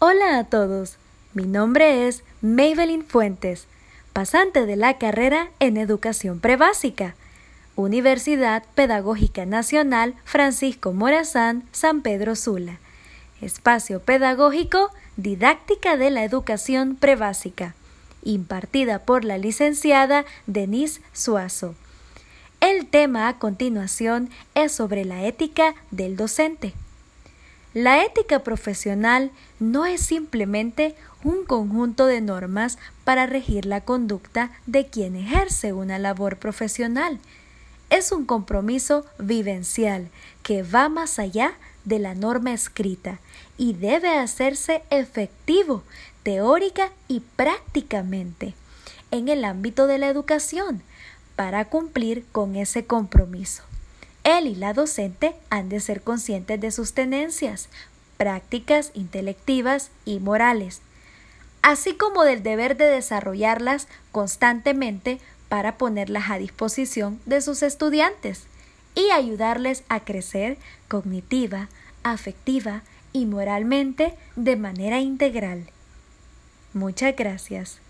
Hola a todos, mi nombre es Maybelline Fuentes, pasante de la carrera en Educación Prebásica, Universidad Pedagógica Nacional Francisco Morazán, San Pedro Sula, Espacio Pedagógico Didáctica de la Educación Prebásica, impartida por la licenciada Denise Suazo. El tema a continuación es sobre la ética del docente. La ética profesional no es simplemente un conjunto de normas para regir la conducta de quien ejerce una labor profesional. Es un compromiso vivencial que va más allá de la norma escrita y debe hacerse efectivo teórica y prácticamente en el ámbito de la educación para cumplir con ese compromiso. Él y la docente han de ser conscientes de sus tenencias, prácticas intelectivas y morales, así como del deber de desarrollarlas constantemente para ponerlas a disposición de sus estudiantes y ayudarles a crecer cognitiva, afectiva y moralmente de manera integral. Muchas gracias.